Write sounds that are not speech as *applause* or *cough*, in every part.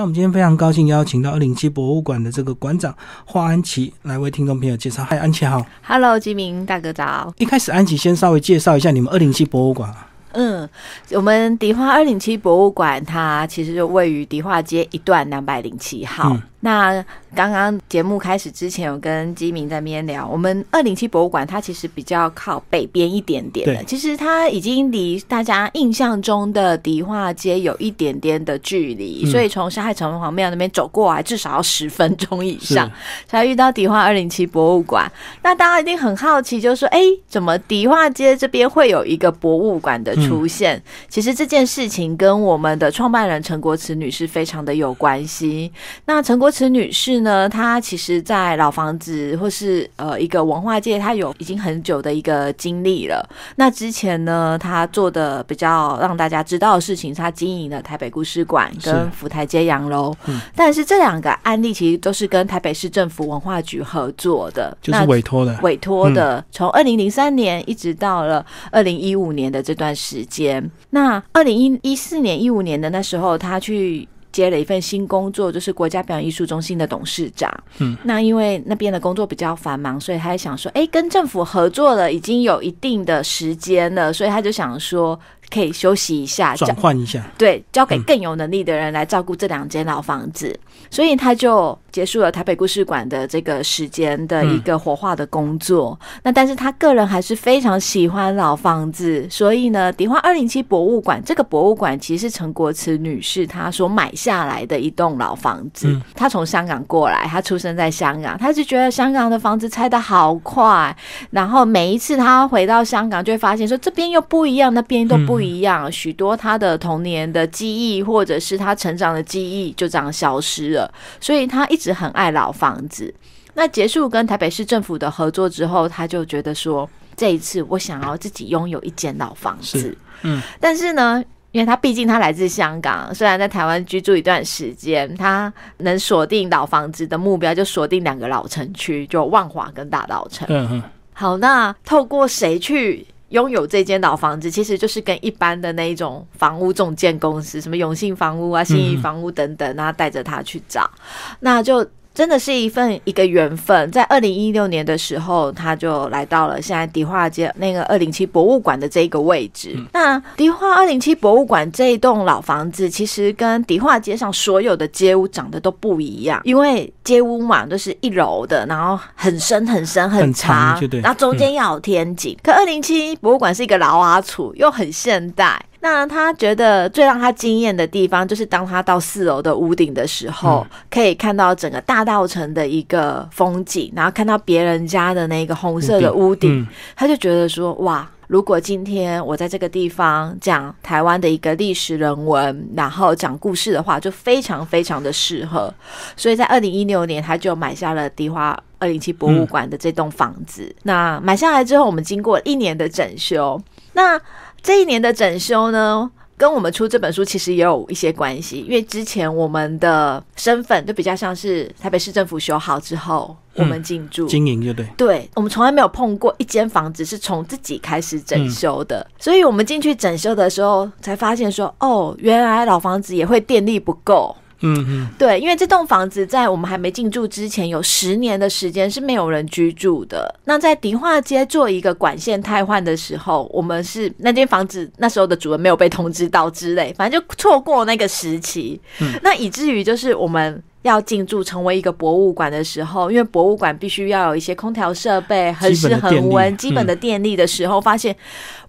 那我们今天非常高兴邀请到二零七博物馆的这个馆长华安琪来为听众朋友介绍。嗨，安琪好。Hello，吉明大哥早。一开始安琪先稍微介绍一下你们二零七博物馆。嗯，我们迪化二零七博物馆，它其实就位于迪化街一段两百零七号。嗯那刚刚节目开始之前，有跟基明在那边聊，我们二零七博物馆它其实比较靠北边一点点的，其实它已经离大家印象中的迪化街有一点点的距离，嗯所以从沙海城隍庙那边走过来，至少要十分钟以上才遇到迪化二零七博物馆。那大家一定很好奇，就是说，哎、怎么迪化街这边会有一个博物馆的出现？其实这件事情跟我们的创办人陈国慈女士非常的有关系。那陈国慈女士呢，她其实，在老房子或是呃一个文化界，她有已经很久的一个经历了。那之前呢，她做的比较让大家知道的事情，她经营了台北故事馆跟福台街洋楼。嗯但是这两个案例其实都是跟台北市政府文化局合作的，就是委托的。委托的，从二零零三年一直到了二零一五年的这段时间。那二零一一四年、一五年的那时候，她去。接了一份新工作，就是国家表演艺术中心的董事长。嗯，那因为那边的工作比较繁忙，所以他想说，哎、跟政府合作了，已经有一定的时间了，所以他就想说，可以休息一下，转换一下，对，交给嗯。更有能力的人来照顾这两间老房子，所以他就结束了台北故事馆的这个时间的一个活化的工作。那但是他个人还是非常喜欢老房子，所以呢，迪化二零七博物馆这个博物馆其实是陈国慈女士她所买下来的一栋老房子。嗯她从香港过来，她出生在香港，她就觉得香港的房子拆的好快，然后每一次她回到香港，就会发现说这边又不一样，那边都不一样，许多她的童年的记忆或者是她成长的记忆就这样消失了，所以她一直很爱老房子。那结束跟台北市政府的合作之后，他就觉得说，这一次我想要自己拥有一间老房子。嗯，但是呢，因为他毕竟他来自香港，虽然在台湾居住一段时间，他能锁定老房子的目标就锁定两个老城区，就万华跟大稻城。嗯嗯，好，那透过谁去？拥有这间老房子，其实就是跟一般的那一种房屋中介公司，什么永信房屋啊、信义房屋等等，然后带着他去找，那就真的是一份一个缘分。在二零一六年的时候，他就来到了现在迪化街那个二零七博物馆的这一个位置。那迪化二零七博物馆这一栋老房子，其实跟迪化街上所有的街屋长得都不一样，因为街屋嘛都是一楼的，然后很深很深很长，然后中间要有天井。可二零七博物馆是一个老阿楚，又很现代。那他觉得最让他惊艳的地方，就是当他到四楼的屋顶的时候，可以看到整个大道城的一个风景，然后看到别人家的那个红色的屋顶，嗯他就觉得说，哇。如果今天我在这个地方讲台湾的一个历史人文，然后讲故事的话，就非常非常的适合。所以在二零一六年，他就买下了迪化二零七博物馆的这栋房子。那买下来之后，我们经过一年的整修。那这一年的整修呢，跟我们出这本书其实也有一些关系，因为之前我们的身份就比较像是台北市政府修好之后，我们进驻。经营就对，对我们从来没有碰过一间房子是从自己开始整修的，嗯所以我们进去整修的时候才发现说，哦，原来老房子也会电力不够。嗯嗯，对，因为这栋房子在我们还没进驻之前，有十年的时间是没有人居住的。那在迪化街做一个管线汰换的时候，我们是那间房子那时候的主人没有被通知到之类，反正就错过那个时期。那以至于就是我们。要进驻成为一个博物馆的时候，因为博物馆必须要有一些空调设备、恒湿恒温、基本的电力的时候，发现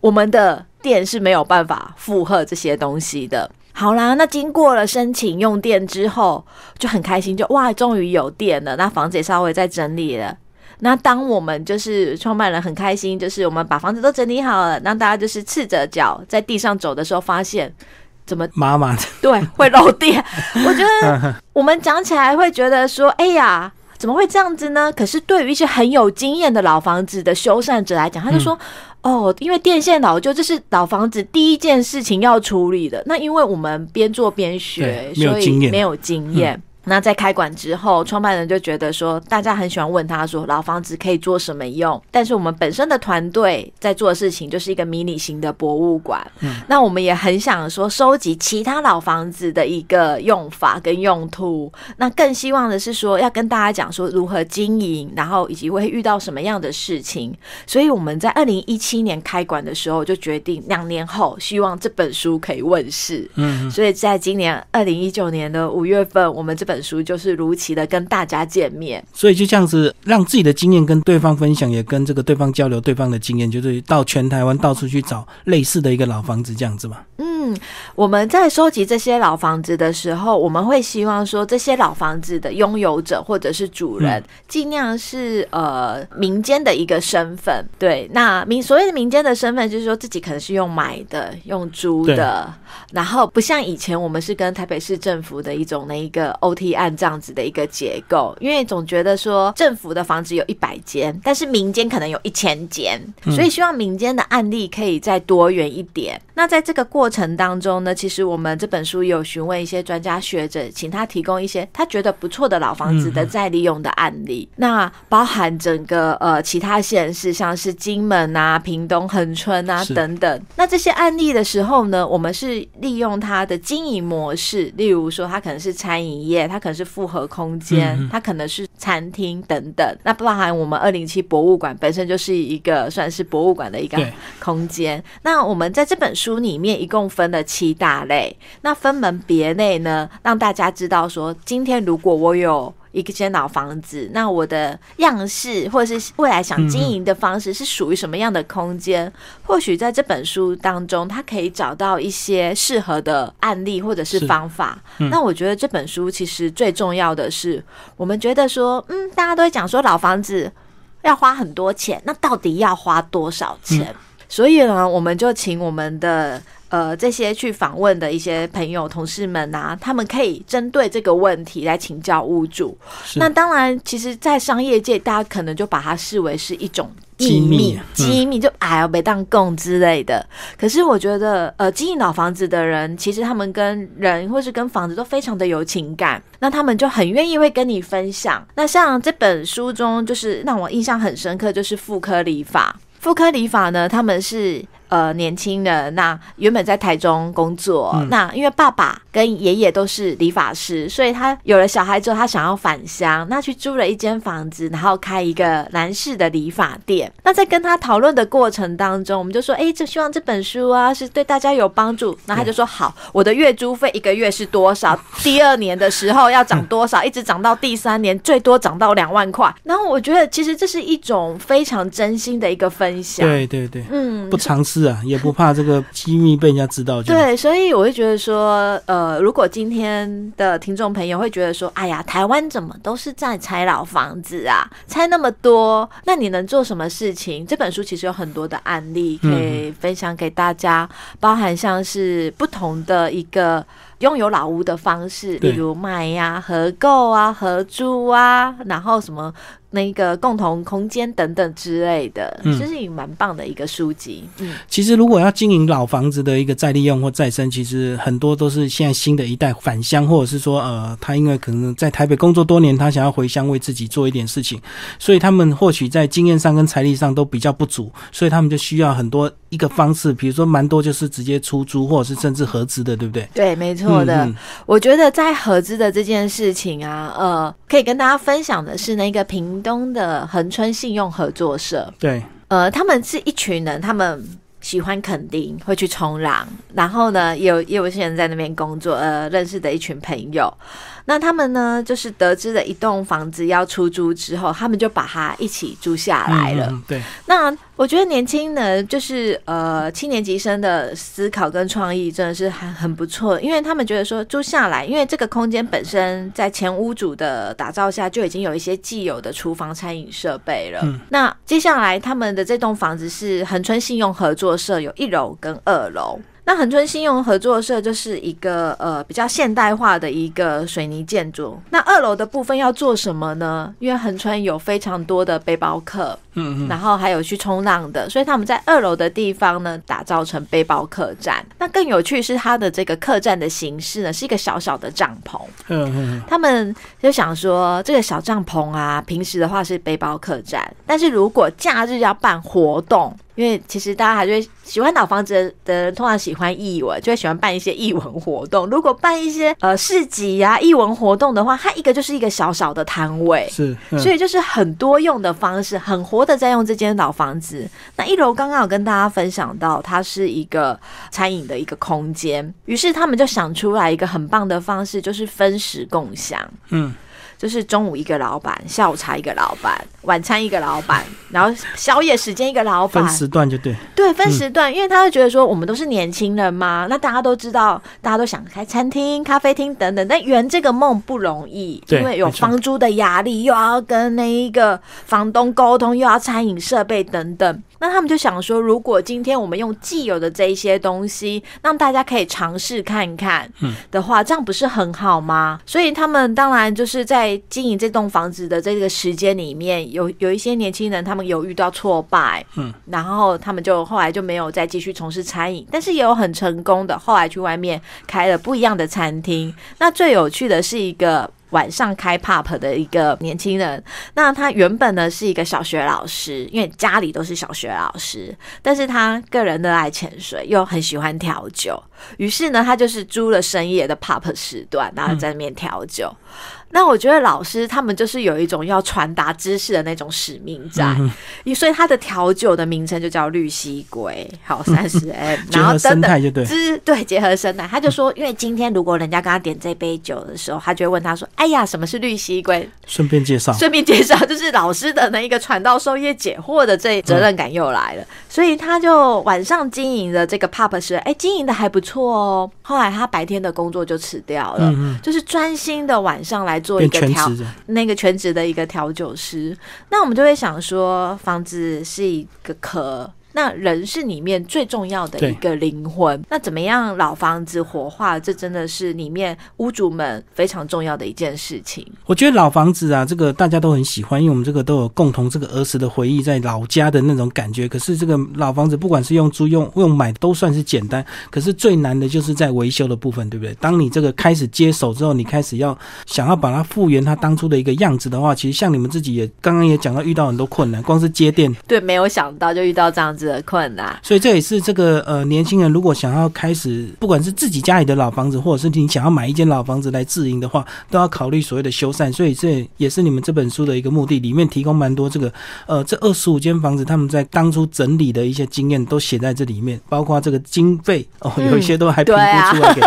我们的电是没有办法负荷这些东西的。好啦，那经过了申请用电之后，就很开心，就哇，终于有电了。那房子也稍微在整理了。那当我们就是创办人很开心，就是我们把房子都整理好了，让大家就是赤着脚在地上走的时候，发现怎么 *laughs* 妈妈的，对会漏电？我觉得我们讲起来会觉得说，哎呀。怎么会这样子呢？可是对于一些很有经验的老房子的修缮者来讲，他就说：“哦，因为电线老旧，这是老房子第一件事情要处理的。那因为我们边做边学所以没有经验。那在开馆之后，创办人就觉得说，大家很喜欢问他说，老房子可以做什么用？但是我们本身的团队在做的事情就是一个迷你型的博物馆。嗯，那我们也很想说，收集其他老房子的一个用法跟用途。那更希望的是说，要跟大家讲说如何经营，然后以及会遇到什么样的事情。所以我们在二零一七年开馆的时候，就决定两年后希望这本书可以问世。嗯，所以在今年二零一九年的五月份，我们这本。本书就是如期的跟大家见面，所以就这样子让自己的经验跟对方分享，也跟这个对方交流对方的经验，就是到全台湾到处去找类似的一个老房子这样子嘛。嗯，我们在收集这些老房子的时候，我们会希望说这些老房子的拥有者或者是主人，尽量是呃民间的一个身份。对，那民所谓的民间的身份，就是说自己可能是用买的、用租的，然后不像以前我们是跟台北市政府的一种那一个 O。提案这样子的一个结构，因为总觉得说政府的房子有一百间，但是民间可能有一千间，所以希望民间的案例可以再多元一点。那在这个过程当中呢，其实我们这本书有询问一些专家学者，请他提供一些他觉得不错的老房子的再利用的案例。那包含整个呃其他县市，像是金门啊、屏东恒春啊等等。那这些案例的时候呢，我们是利用它的经营模式，例如说它可能是餐饮业。它可能是复合空间，它可能是餐厅等等。那包含我们二零七博物馆本身就是一个算是博物馆的一个空间。那我们在这本书里面一共分了七大类，那分门别类呢，让大家知道说，今天如果我有。一间老房子，那我的样式或者是未来想经营的方式是属于什么样的空间？或许在这本书当中，他可以找到一些适合的案例或者是方法。那我觉得这本书其实最重要的是，我们觉得说，嗯，大家都会讲说老房子要花很多钱，那到底要花多少钱？所以呢，我们就请我们的。呃，这些去访问的一些朋友、同事们啊，他们可以针对这个问题来请教屋主。那当然，其实，在商业界，大家可能就把它视为是一种机密，机密就哎呀，被当供之类的。可是，我觉得，呃，经营老房子的人，其实他们跟人或是跟房子都非常的有情感，那他们就很愿意会跟你分享。那像这本书中，就是让我印象很深刻，就是妇科理法。妇科理法呢，他们是。呃，年轻人那原本在台中工作，那因为爸爸跟爷爷都是理发师，所以他有了小孩之后，他想要返乡，那去租了一间房子，然后开一个男士的理发店。那在跟他讨论的过程当中，我们就说，哎，就希望这本书啊是对大家有帮助。那他就说，好，我的月租费一个月是多少？*laughs* 第二年的时候要涨多少？一直涨到第三年，最多涨到两万块。然后我觉得，其实这是一种非常真心的一个分享。对对对，嗯，不尝试。是啊，*laughs* 也不怕这个机密被人家知道。对，所以我会觉得说，呃，如果今天的听众朋友会觉得说，哎呀，台湾怎么都是在拆老房子啊，拆那么多，那你能做什么事情？这本书其实有很多的案例可以分享给大家，包含像是不同的一个拥有老屋的方式，例如卖呀、合购啊、合租啊，然后什么。那个共同空间等等之类的，其实也蛮棒的一个书籍。嗯，其实如果要经营老房子的一个再利用或再生，其实很多都是现在新的一代返乡，或者是说，呃，他因为可能在台北工作多年，他想要回乡为自己做一点事情，所以他们或许在经验上跟财力上都比较不足，所以他们就需要很多一个方式，比如说蛮多就是直接出租，或者是甚至合资的，对不对？对，没错的。我觉得在合资的这件事情啊，呃，可以跟大家分享的是那个平。东的恒春信用合作社，对，呃，他们是一群人，他们喜欢垦丁，会去冲浪，然后呢，有也有些人在那边工作，呃，认识的一群朋友。那他们呢，就是得知了一栋房子要出租之后，他们就把它一起租下来了。对，那我觉得年轻人就是呃七年级生的思考跟创意真的是很很不错，因为他们觉得说租下来，因为这个空间本身在前屋主的打造下就已经有一些既有的厨房餐饮设备了。嗯，那接下来他们的这栋房子是恒春信用合作社，有一楼跟二楼。那恒春信用合作社就是一个呃比较现代化的一个水泥建筑。那二楼的部分要做什么呢？因为恒春有非常多的背包客，嗯嗯，然后还有去冲浪的，所以他们在二楼的地方呢，打造成背包客栈。那更有趣是它的这个客栈的形式呢，是一个小小的帐篷。嗯嗯，他们就想说，这个小帐篷啊，平时的话是背包客栈，但是如果假日要办活动。因为其实大家还是喜欢老房子的人，通常喜欢艺文，就会喜欢办一些艺文活动。如果办一些呃市集呀、艺文活动的话，它一个就是一个小小的摊位，是，所以就是很多用的方式，很活的在用这间老房子。那一楼刚刚有跟大家分享到，它是一个餐饮的一个空间，于是他们就想出来一个很棒的方式，就是分时共享。嗯。就是中午一个老板，下午茶一个老板，晚餐一个老板，然后宵夜时间一个老板，分时段就对。对，分时段，因为他会觉得说，我们都是年轻人嘛，那大家都知道，大家都想开餐厅、咖啡厅等等，但圆这个梦不容易，因为有房租的压力，又要跟那一个房东沟通，又要餐饮设备等等。那他们就想说，如果今天我们用既有的这一些东西，让大家可以尝试看看的话，这样不是很好吗？所以他们当然就是在经营这栋房子的这个时间里面，有有一些年轻人，他们有遇到挫败，嗯，然后他们就后来就没有再继续从事餐饮，但是也有很成功的，后来去外面开了不一样的餐厅。那最有趣的是一个。晚上开 pop 的一个年轻人，那他原本呢是一个小学老师，因为家里都是小学老师，但是他个人热爱潜水，又很喜欢调酒，于是呢，他就是租了深夜的 pub 时段，然后在那边调酒。那我觉得老师他们就是有一种要传达知识的那种使命在，*laughs* 所以他的调酒的名称就叫绿蜥龟，好三十 M，*laughs* 然后生态就对，对结合生态，他就说，因为今天如果人家跟他点这杯酒的时候，他就会问他说，哎呀，什么是绿蜥龟？顺便介绍，顺便介绍，就是老师的那一个传道授业解惑的这责任感又来了，所以他就晚上经营的这个 pub 是，哎，经营的还不错哦。后来他白天的工作就辞掉了，就是专心的晚上来。做一个调那个全职的一个调酒师，那我们就会想说，房子是一个壳。那人是里面最重要的一个灵魂。那怎么样老房子活化？这真的是里面屋主们非常重要的一件事情。我觉得老房子啊，这个大家都很喜欢，因为我们这个都有共同这个儿时的回忆，在老家的那种感觉。可是这个老房子，不管是用租用用买，都算是简单。可是最难的就是在维修的部分，对不对？当你这个开始接手之后，你开始要想要把它复原它当初的一个样子的话，其实像你们自己也刚刚也讲到，遇到很多困难，光是接电，对，没有想到就遇到这样子。的困难，所以这也是这个呃年轻人如果想要开始，不管是自己家里的老房子，或者是你想要买一间老房子来自营的话，都要考虑所谓的修缮。所以这也是你们这本书的一个目的，里面提供蛮多这个呃这二十五间房子他们在当初整理的一些经验都写在这里面，包括这个经费哦，有一些都还评估出来给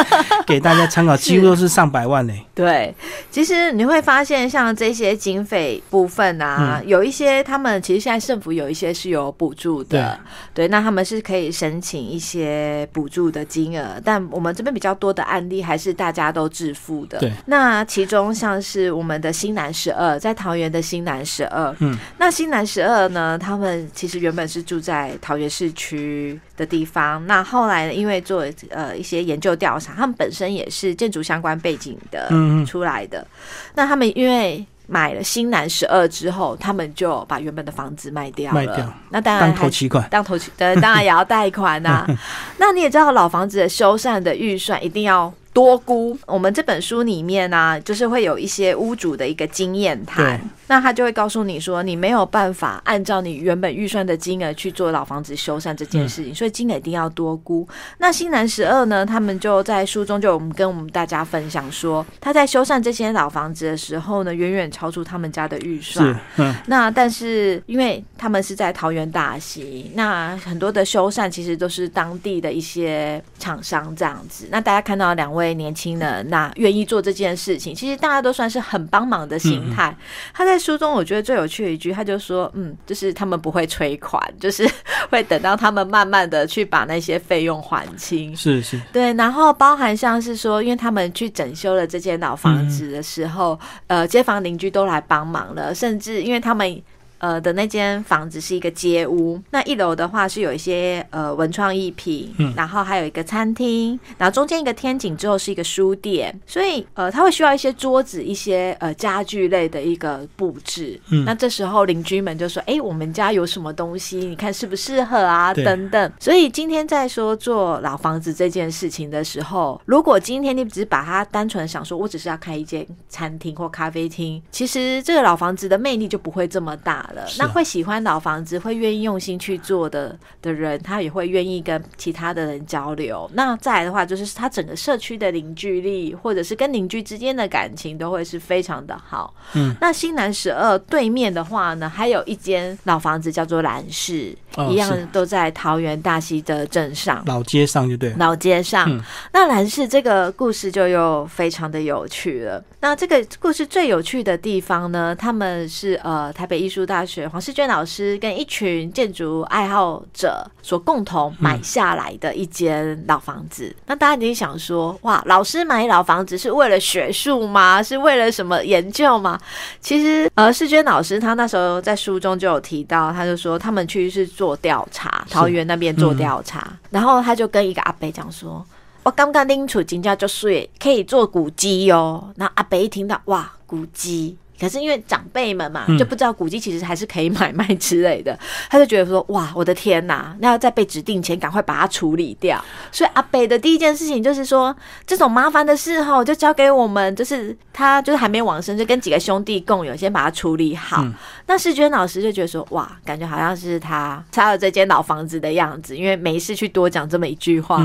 *laughs* 给大家参考，几乎都是上百万呢。对，其实你会发现像这些经费部分啊，有一些他们其实现在政府有一些是有补助的。对，那他们是可以申请一些补助的金额，但我们这边比较多的案例还是大家都致富的。对，那其中像是我们的新南十二，在桃园的新南十二，嗯，那新南十二呢，他们其实原本是住在桃园市区的地方，那后来因为做呃一些研究调查，他们本身也是建筑相关背景的出来的，那他们因为。买了新南十二之后，他们就把原本的房子卖掉了。那当然当头期款，当头期，*laughs* 当然也要贷款呐。*laughs* 那你也知道，老房子的修缮的预算一定要。多估，我们这本书里面呢，就是会有一些屋主的一个经验谈，那他就会告诉你说，你没有办法按照你原本预算的金额去做老房子修缮这件事情，所以金额一定要多估。那新南十二呢，他们就在书中就我们跟我们大家分享说，他在修缮这些老房子的时候呢，远远超出他们家的预算。那但是因为他们是在桃园大溪，那很多的修缮其实都是当地的一些厂商这样子。那大家看到两位。位年轻人，那愿意做这件事情，其实大家都算是很帮忙的心态。他在书中，我觉得最有趣的一句，他就说：“嗯，就是他们不会催款，就是会等到他们慢慢的去把那些费用还清。”是是，对。然后包含像是说，因为他们去整修了这间老房子的时候，呃，街坊邻居都来帮忙了，甚至因为他们。呃的那间房子是一个街屋，那一楼的话是有一些呃文创艺品，嗯然后还有一个餐厅，然后中间一个天井之后是一个书店，所以呃它会需要一些桌子、一些呃家具类的一个布置。嗯那这时候邻居们就说：“哎、我们家有什么东西？你看适不适合啊？等等。”所以今天在说做老房子这件事情的时候，如果今天你只是把它单纯想说，我只是要开一间餐厅或咖啡厅，其实这个老房子的魅力就不会这么大那会喜欢老房子、会愿意用心去做的的人，他也会愿意跟其他的人交流。那再来的话，就是他整个社区的凝聚力，或者是跟邻居之间的感情，都会是非常的好。嗯，那新南十二对面的话呢，还有一间老房子叫做蓝氏，哦一样都在桃园大溪的镇上。老街上就对。老街上，嗯那兰氏这个故事就又非常的有趣了。那这个故事最有趣的地方呢，他们是呃台北艺术大学黄世娟老师跟一群建筑爱好者所共同买下来的一间老房子。那大家一定想说，哇，老师买老房子是为了学术吗？是为了什么研究吗？其实，呃，世娟老师他那时候在书中就有提到，他就说他们去是做调查，桃园那边做调查，然后他就跟一个阿伯讲说。我刚刚拎出金价就睡，可以做古迹哦。然后阿伯一听到，哇，古迹。可是因为长辈们嘛，嗯就不知道古迹其实还是可以买卖之类的，他就觉得说，哇，我的天哪，那要在被指定前赶快把它处理掉。所以阿北的第一件事情就是说，这种麻烦的事哈，就交给我们，就是他就是还没往生，就跟几个兄弟共有，先把它处理好。嗯那世娟老师就觉得说，哇，感觉好像是他拆了这间老房子的样子，因为没事去多讲这么一句话。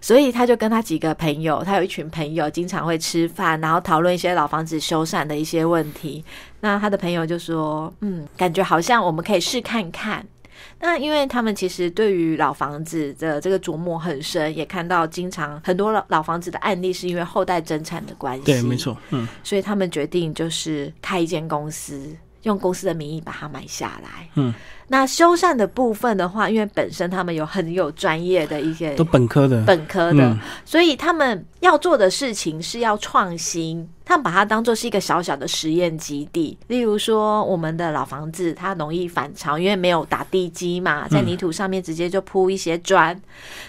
所以他就跟他几个朋友，他有一群朋友，经常会吃饭，然后讨论一些老房子修缮的一些问题。那他的朋友就说：“嗯，感觉好像我们可以试看看。”那因为他们其实对于老房子的这个琢磨很深，也看到经常很多老老房子的案例是因为后代增产的关系，对，没，错。嗯，所以他们决定就是开一间公司，用公司的名义把它买下来。嗯，那修缮的部分的话，因为本身他们有很有专业的一些都本科的。本科的，嗯所以他们要做的事情是要创新。他们把它当做是一个小小的实验基地，例如说我们的老房子，它容易反潮，因为没有打地基嘛，在泥土上面直接就铺一些砖。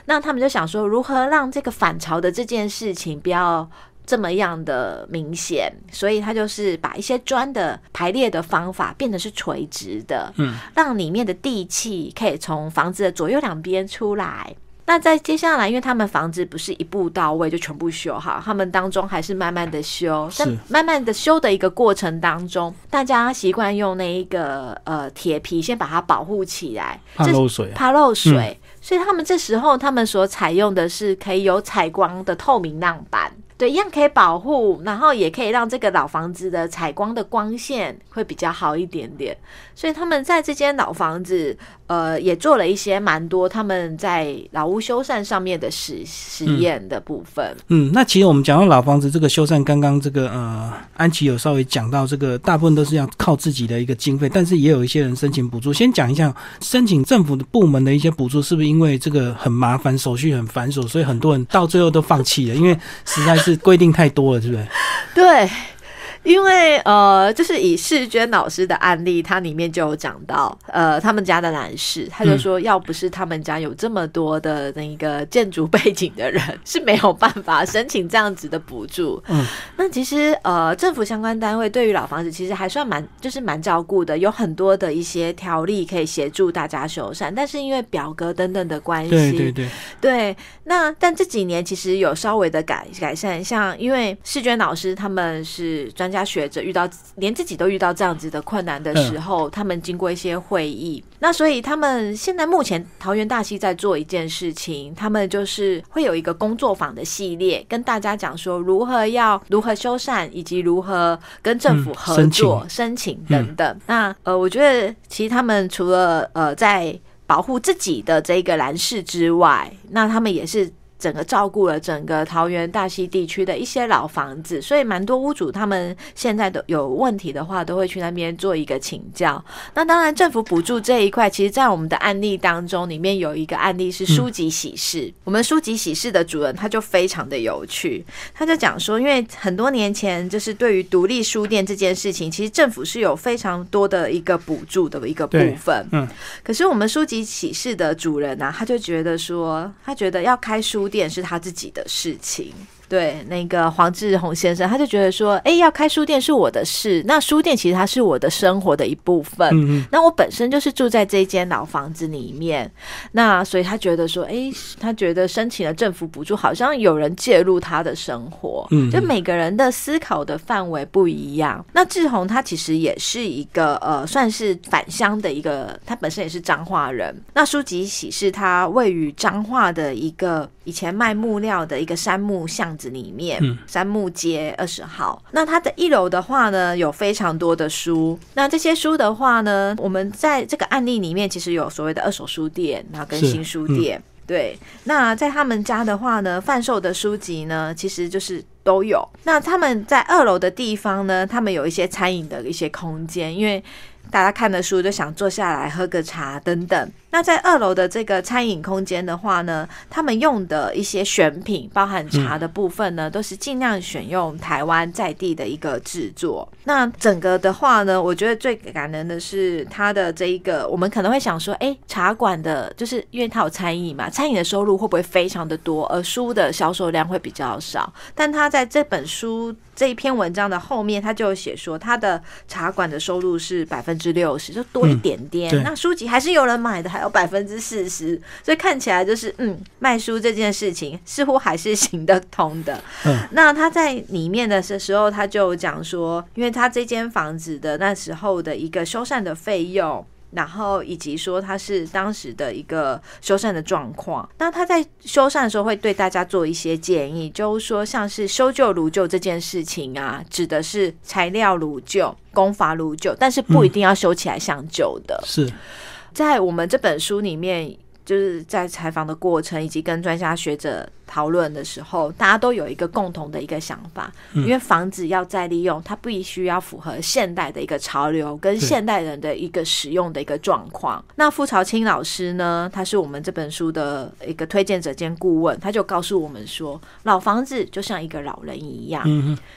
那他们就想说，如何让这个反潮的这件事情不要这么样的明显，所以他就是把一些砖的排列的方法变得是垂直的，嗯，让里面的地气可以从房子的左右两边出来。那在接下来，因为他们房子不是一步到位就全部修好，他们当中还是慢慢的修，慢慢的修的一个过程当中，大家习惯用那一个呃铁皮先把它保护起来，怕漏水。怕漏水，所以他们这时候他们所采用的是可以有采光的透明浪板。对，一样可以保护，然后也可以让这个老房子的采光的光线会比较好一点点。所以他们在这间老房子，呃，也做了一些蛮多他们在老屋修缮上面的实实验的部分。嗯，那其实我们讲到老房子这个修缮，刚刚这个呃，安琪有稍微讲到，这个大部分都是要靠自己的一个经费，但是也有一些人申请补助。先讲一下申请政府的部门的一些补助，是不是因为这个很麻烦，手续很繁琐，所以很多人到最后都放弃了，因为实在是规定太多了，是不是？对，因为呃，就是以世娟老师的案例，它里面就有讲到，呃，他们家的男士，他就说，要不是他们家有这么多的那个建筑背景的人，是没有办法申请这样子的补助。*laughs* 嗯，那其实呃，政府相关单位对于老房子其实还算蛮，就是蛮照顾的，有很多的一些条例可以协助大家修缮，但是因为表格等等的关系，对对对，对，那但这几年其实有稍微的改改善，像因为世娟老师他们是专家学者，遇到连自己都遇到这样子的困难的时候，他们经过一些会议，那所以他们现在目前桃园大溪在做一件事情，他们就是会有一个工作坊的系列，跟大家讲说如何要如何修缮，以及如何跟政府嗯合申作、请申请等等。那呃，我觉得其实他们除了呃在保护自己的这个蓝氏之外，那他们也是整个照顾了整个桃园大溪地区的一些老房子，所以蛮多屋主他们现在都有问题的话，都会去那边做一个请教。那当然，政府补助这一块，其实，在我们的案例当中，里面有一个案例是书籍喜事。我们书籍喜事的主人他就非常的有趣，他就讲说，因为很多年前就是对于独立书店这件事情，其实政府是有非常多的一个补助的一个部分。嗯，可是我们书籍喜事的主人呢，他就觉得说，他觉得要开书。店是他自己的事情。对，那个黄志宏先生，他就觉得说，哎，要开书店是我的事。那书店其实它是我的生活的一部分。嗯嗯。那我本身就是住在这间老房子里面，那所以他觉得说，哎，他觉得申请了政府补助，好像有人介入他的生活。嗯。就每个人的思考的范围不一样。那志宏他其实也是一个呃，算是返乡的一个，他本身也是彰化人。那书籍喜是他位于彰化的一个以前卖木料的一个杉木巷。子里面，山木街二十号。那它的一楼的话呢，有非常多的书。那这些书的话呢，我们在这个案例里面，其实有所谓的二手书店，然后跟新书店。对，那在他们家的话呢，贩售的书籍呢，其实就是都有。那他们在二楼的地方呢，他们有一些餐饮的一些空间，因为。大家看的书就想坐下来喝个茶等等。那在二楼的这个餐饮空间的话呢，他们用的一些选品，包含茶的部分呢，都是尽量选用台湾在地的一个制作。那整个的话呢，我觉得最感人的是它的这一个，我们可能会想说，哎，茶馆的，就是因为它有餐饮嘛，餐饮的收入会不会非常的多，而书的销售量会比较少？但他在这本书这一篇文章的后面，他就写说，他的茶馆的收入是百分。之六十就多一点点，那书籍还是有人买的，还有百分之四十，所以看起来就是嗯，卖书这件事情似乎还是行得通的。嗯，那他在里面的时候，他就讲说，因为他这间房子的那时候的一个修缮的费用。然后以及说他是当时的一个修缮的状况，那他在修缮的时候会对大家做一些建议，就是说像是修旧如旧这件事情啊，指的是材料如旧、工法如旧，但是不一定要修起来像旧的。是在我们这本书里面。就是在采访的过程，以及跟专家学者讨论的时候，大家都有一个共同的一个想法，因为房子要再利用，它必须要符合现代的一个潮流，跟现代人的一个使用的一个状况。那傅朝清老师呢，他是我们这本书的一个推荐者兼顾问，他就告诉我们说，老房子就像一个老人一样，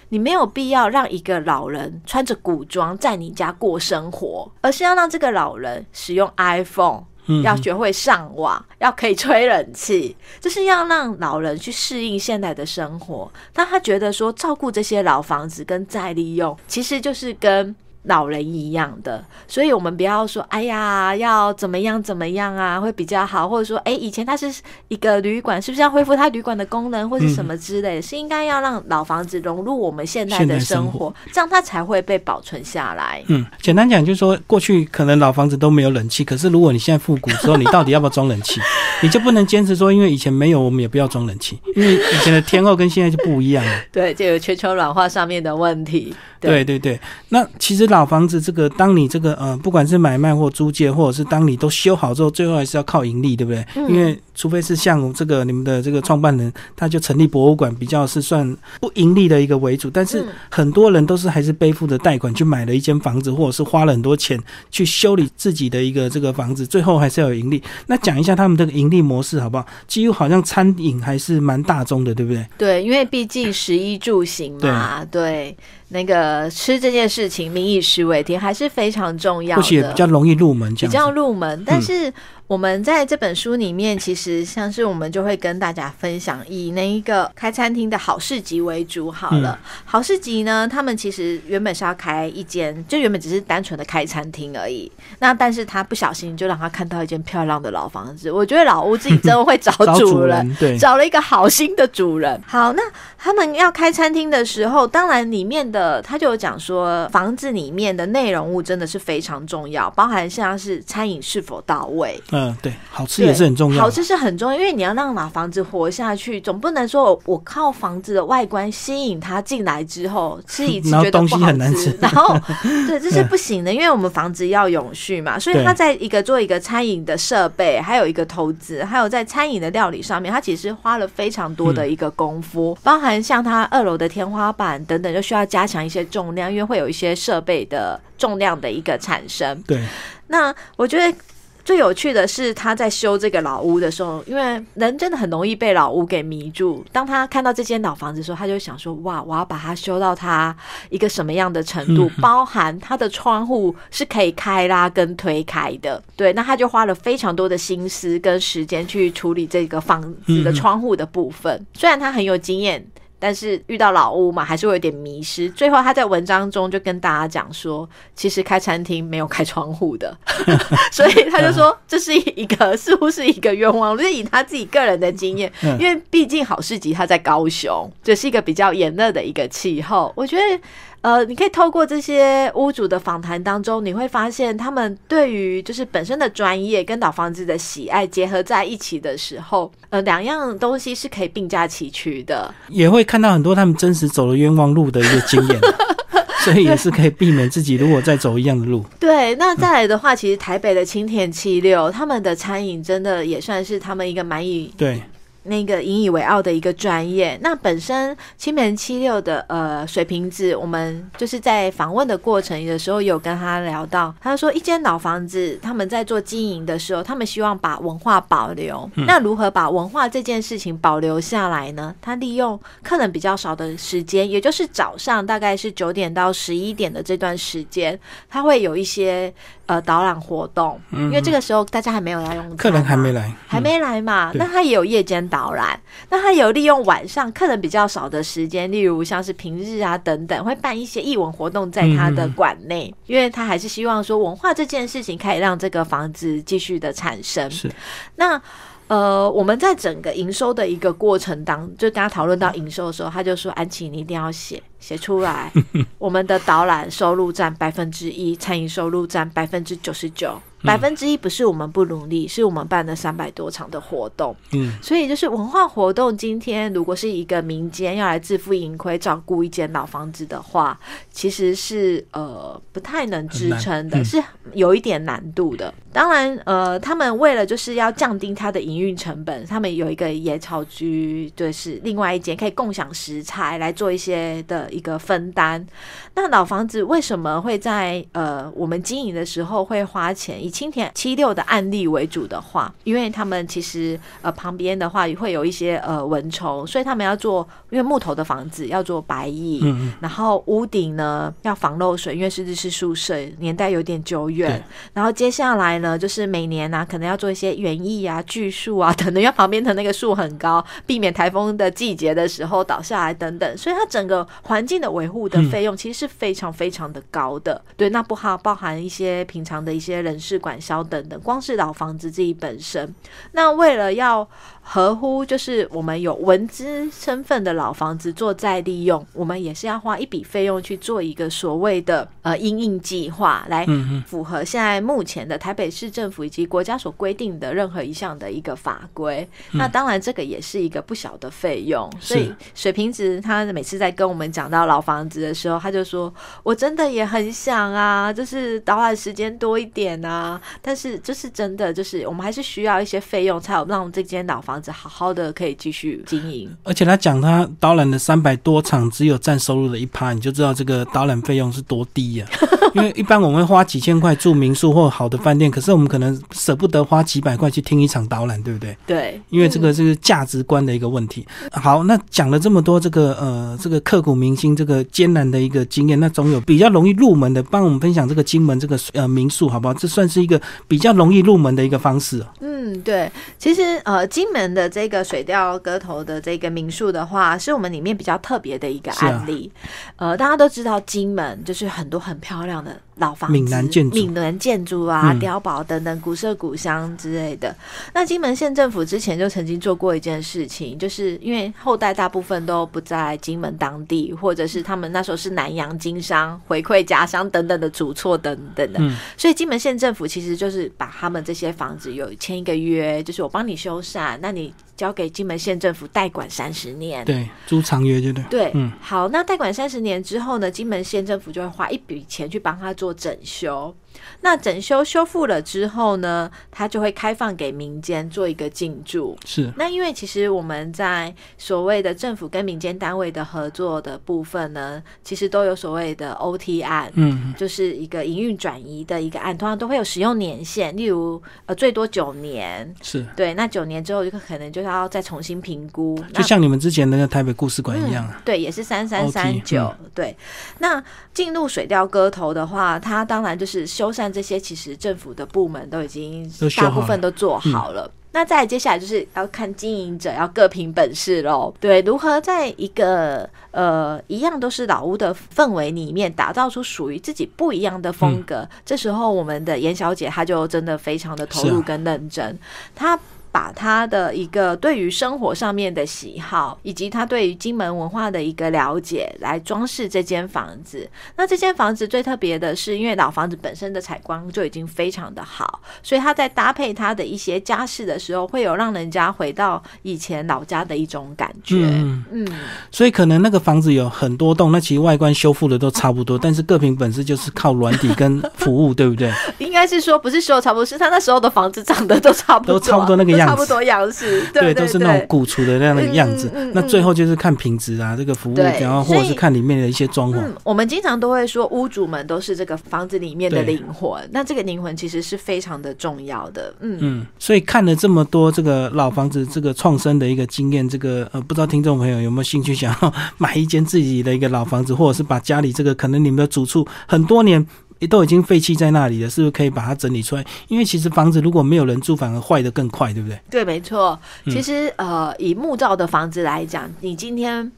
你没有必要让一个老人穿着古装在你家过生活，而是要让这个老人使用 iPhone。要学会上网，要可以吹冷气，就是要让老人去适应现代的生活。但他觉得说，照顾这些老房子跟再利用，其实就是跟。老人一样的，所以我们不要说，哎呀，要怎么样怎么样啊，会比较好，或者说，哎，以前它是一个旅馆，是不是要恢复它旅馆的功能，或是什么之类，是应该要让老房子融入我们现在的生活，这样它才会被保存下来。嗯，简单讲就是说，过去可能老房子都没有冷气，可是如果你现在复古之后，你到底要不要装冷气？*laughs* 你就不能坚持说，因为以前没有，我们也不要装冷气，因为以前的天候跟现在就不一样了。*laughs* 对，就有全球暖化上面的问题。对。对对，那其实老房子这个，当你这个呃，不管是买卖或租借，或者是当你都修好之后，最后还是要靠盈利，对不对？因为除非是像这个你们的这个创办人，他就成立博物馆，比较是算不盈利的一个为主。但是很多人都是还是背负着贷款去买了一间房子，或者是花了很多钱去修理自己的一个这个房子，最后还是要有盈利。那讲一下他们这个盈利模式好不好？几乎好像餐饮还是蛮大众的，对不对？对，因为毕竟食衣住行嘛，对。那个吃这件事情，民以食为天，还是非常重要的，而且比较容易入门，比较入门，但是。我们在这本书里面，其实像是我们就会跟大家分享，以那一个开餐厅的好市集为主好了。好市集呢，他们其实原本是要开一间，就原本只是单纯的开餐厅而已。那但是他不小心就让他看到一间漂亮的老房子。我觉得老屋自己真的会找 *laughs* 主人，对，找了一个好心的主人。好，那他们要开餐厅的时候，当然里面的他就有讲说，房子里面的内容物真的是非常重要，包含像是餐饮是否到位。嗯，对，好吃也是很重要。好吃是很重要，因为你要让老房子活下去，总不能说我靠房子的外观吸引他进来之后吃一次觉得不好吃，然后 *laughs* 对这是不行的，因为我们房子要永续嘛。所以他在一个做一个餐饮的设备，还有一个投资，还有在餐饮的料理上面，他其实花了非常多的一个功夫，包含像他二楼的天花板等等，就需要加强一些重量，因为会有一些设备的重量的一个产生。对，那我觉得。最有趣的是，他在修这个老屋的时候，因为人真的很容易被老屋给迷住。当他看到这间老房子的时候，他就想说：“哇，我要把它修到它一个什么样的程度？包含它的窗户是可以开拉跟推开的。”对，那他就花了非常多的心思跟时间去处理这个房子的窗户的部分。虽然他很有经验。但是遇到老屋嘛，还是会有点迷失。最后他在文章中就跟大家讲说，其实开餐厅没有开窗户的，*laughs* 所以他就说这是一个似乎是一个冤枉。就是以他自己个人的经验，*laughs* 因为毕竟好市集他在高雄，这是一个比较炎热的一个气候，我觉得。呃，你可以透过这些屋主的访谈当中，你会发现他们对于就是本身的专业跟老房子的喜爱结合在一起的时候，呃，两样东西是可以并驾齐驱的。也会看到很多他们真实走了冤枉路的一个经验，*laughs* 所以也是可以避免自己如果再走一样的路。对，那再来的话，其实台北的青田七六他们的餐饮真的也算是他们一个蛮以对。那个引以为傲的一个专业，那本身青门七六的呃水瓶子，我们就是在访问的过程的时候有跟他聊到，他说一间老房子他们在做经营的时候，他们希望把文化保留。那如何把文化这件事情保留下来呢？他利用客人比较少的时间，也就是早上大概是九点到十一点的这段时间，他会有一些。呃，导览活动，因为这个时候大家还没有来用，客人还没来，还没来嘛。那他也有夜间导览，那他有利用晚上客人比较少的时间，例如像是平日啊等等，会办一些艺文活动在他的馆内，因为他还是希望说文化这件事情可以让这个房子继续的产生。是，那。呃，我们在整个营收的一个过程当，就跟他讨论到营收的时候，他就说：“安琪，你一定要写写出来，*laughs* 我们的导览收入占百分之一，餐饮收入占百分之九十九。”百分之一不是我们不努力，是我们办了三百多场的活动。嗯，所以就是文化活动。今天如果是一个民间要来自负盈亏照顾一间老房子的话，其实是呃不太能支撑的，是有一点难度的。当然，呃，他们为了就是要降低它的营运成本，他们有一个野草居，就是另外一间可以共享食材来做一些的一个分担。那老房子为什么会在呃我们经营的时候会花钱？青田七六的案例为主的话，因为他们其实呃旁边的话也会有一些呃蚊虫，所以他们要做，因为木头的房子要做白蚁，嗯然后屋顶呢要防漏水，因为是日式宿舍，年代有点久远。然后接下来呢，就是每年呢可能要做一些园艺啊、锯树啊等等，因为旁边的那个树很高，避免台风的季节的时候倒下来等等，所以它整个环境的维护的费用其实是非常非常的高的。对，那不好包含一些平常的一些人事。管销等等，光是老房子自己本身，那为了要。合乎就是我们有文资身份的老房子做再利用，我们也是要花一笔费用去做一个所谓的呃应应计划，来符合现在目前的台北市政府以及国家所规定的任何一项的一个法规。那当然这个也是一个不小的费用。所以水瓶子他每次在跟我们讲到老房子的时候，他就说：“我真的也很想啊，就是导览时间多一点啊，但是就是真的就是我们还是需要一些费用，才有让这间老房。”好好的可以继续经营，而且他讲他导览的三百多场只有占收入的一趴，你就知道这个导览费用是多低呀。因为一般我们会花几千块住民宿或好的饭店，可是我们可能舍不得花几百块去听一场导览，对不对？对，因为这个是价值观的一个问题。好，那讲了这么多这个呃这个刻骨铭心这个艰难的一个经验，那总有比较容易入门的，帮我们分享这个金门这个呃民宿好不好？这算是一个比较容易入门的一个方式。嗯，对，其实呃金门的这个水调歌头的这个民宿的话，是我们里面比较特别的一个案例。呃，大家都知道金门就是很多很漂亮。样的老房子、闽南建筑。闽南建筑啊、嗯。碉堡等等古色古香之类的。那金门县政府之前就曾经做过一件事情，就是因为后代大部分都不在金门当地，或者是他们那时候是南洋经商回馈家乡等等的主措等等的，嗯。所以金门县政府其实就是把他们这些房子有签一个约，就是我帮你修缮，那你交给金门县政府代管三十年。对，租长约就对。对，嗯好，那代管三十年之后呢，金门县政府就会花一笔钱去帮他做整修。那整修修复了之后呢，它就会开放给民间做一个进驻。是，那因为其实我们在所谓的政府跟民间单位的合作的部分呢，其实都有所谓的 OT 案，嗯，就是一个营运转移的一个案，通常都会有使用年限，例如呃最多九年，是，对，那九年之后就可能就是要再重新评估。就像你们之前那个台北故事馆一样啊。嗯对，也是三三三九。对，那进入水调歌头的话，它当然就是修缮这些，其实政府的部门都已经大部分都做好了。那再接下来就是要看经营者要各凭本事喽。对，如何在一个呃一样都是老屋的氛围里面，打造出属于自己不一样的风格。这时候，我们的严小姐她就真的非常的投入跟认真，她。把他的一个对于生活上面的喜好，以及他对于金门文化的一个了解，来装饰这间房子。那这间房子最特别的是，因为老房子本身的采光就已经非常的好，所以他在搭配他的一些家饰的时候，会有让人家回到以前老家的一种感觉。嗯嗯，所以可能那个房子有很多栋，那其实外观修复的都差不多，但是各凭本事就是靠软底跟服务，对不对？*laughs* 应该是说不是说差不多，是他那时候的房子长得都差不多，都差不多那个样子差不多样式，*laughs* 对都是那种古厝的那样的样子。那最后就是看品质啊，这个服务，然后或者是看里面的一些装潢。嗯，我们经常都会说屋主们都是这个房子里面的灵魂，那这个灵魂其实是非常的重要的。嗯，嗯，所以看了这么多这个老房子这个创生的一个经验，这个呃，不知道听众朋友有没有兴趣想要买一间自己的一个老房子，或者是把家里这个可能你们的主处很多年都已经废弃在那里了，是不是可以把它整理出来？因为其实房子如果没有人住，反而坏的更快，对不对？对，没错。嗯其实呃，以木造的房子来讲，你今天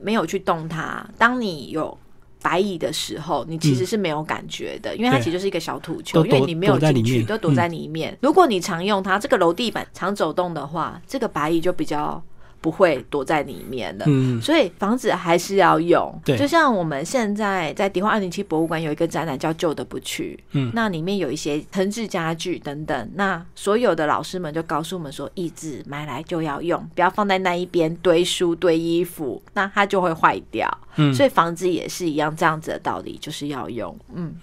没有去动它，当你有。白蚁的时候，你其实是没有感觉的，因为它其实就是一个小土都球，因为你没有进去，都躲在里面。如果你常用它，这个楼地板常走动的话，这个白蚁就比较不会躲在里面的。嗯，所以房子还是要用，对就像我们现在在迪化二零七博物馆有一个展览叫“旧的不去”，嗯那里面有一些藤制家具等等，那所有的老师们就告诉我们说，椅子买来就要用，不要放在那一边堆书堆衣服，那它就会坏掉。嗯所以房子也是一样，这样子的道理，就是要用。嗯，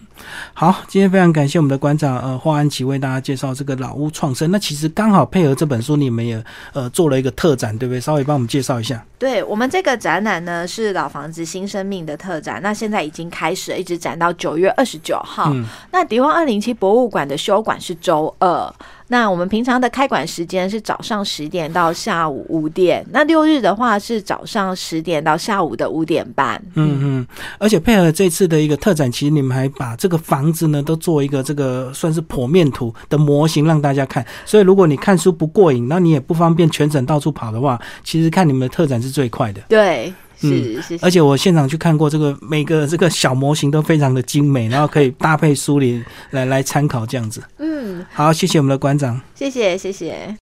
好，今天非常感谢我们的馆长呃华安琪为大家介绍这个老屋创生。那其实刚好配合这本书，你们也呃做了一个特展，对不对？稍微帮我们介绍一下。对我们这个展览呢是老房子新生命的特展，那现在已经开始了，一直展到九月二十九号。嗯那迪旺二零七博物馆的休馆是周二，那我们平常的开馆时间是早上十点到下午五点，那六日的话是早上十点到下午的五点半。嗯嗯，而且配合这次的一个特展，其实你们还把这个房子呢都做一个这个算是剖面图的模型让大家看。所以如果你看书不过瘾，那你也不方便全程到处跑的话，其实看你们的特展是最快的。对，嗯是是是，而且我现场去看过，这个每个 *laughs* 这个小模型都非常的精美，然后可以搭配书里来来参考这样子。嗯，好，谢谢我们的馆长。谢谢谢谢。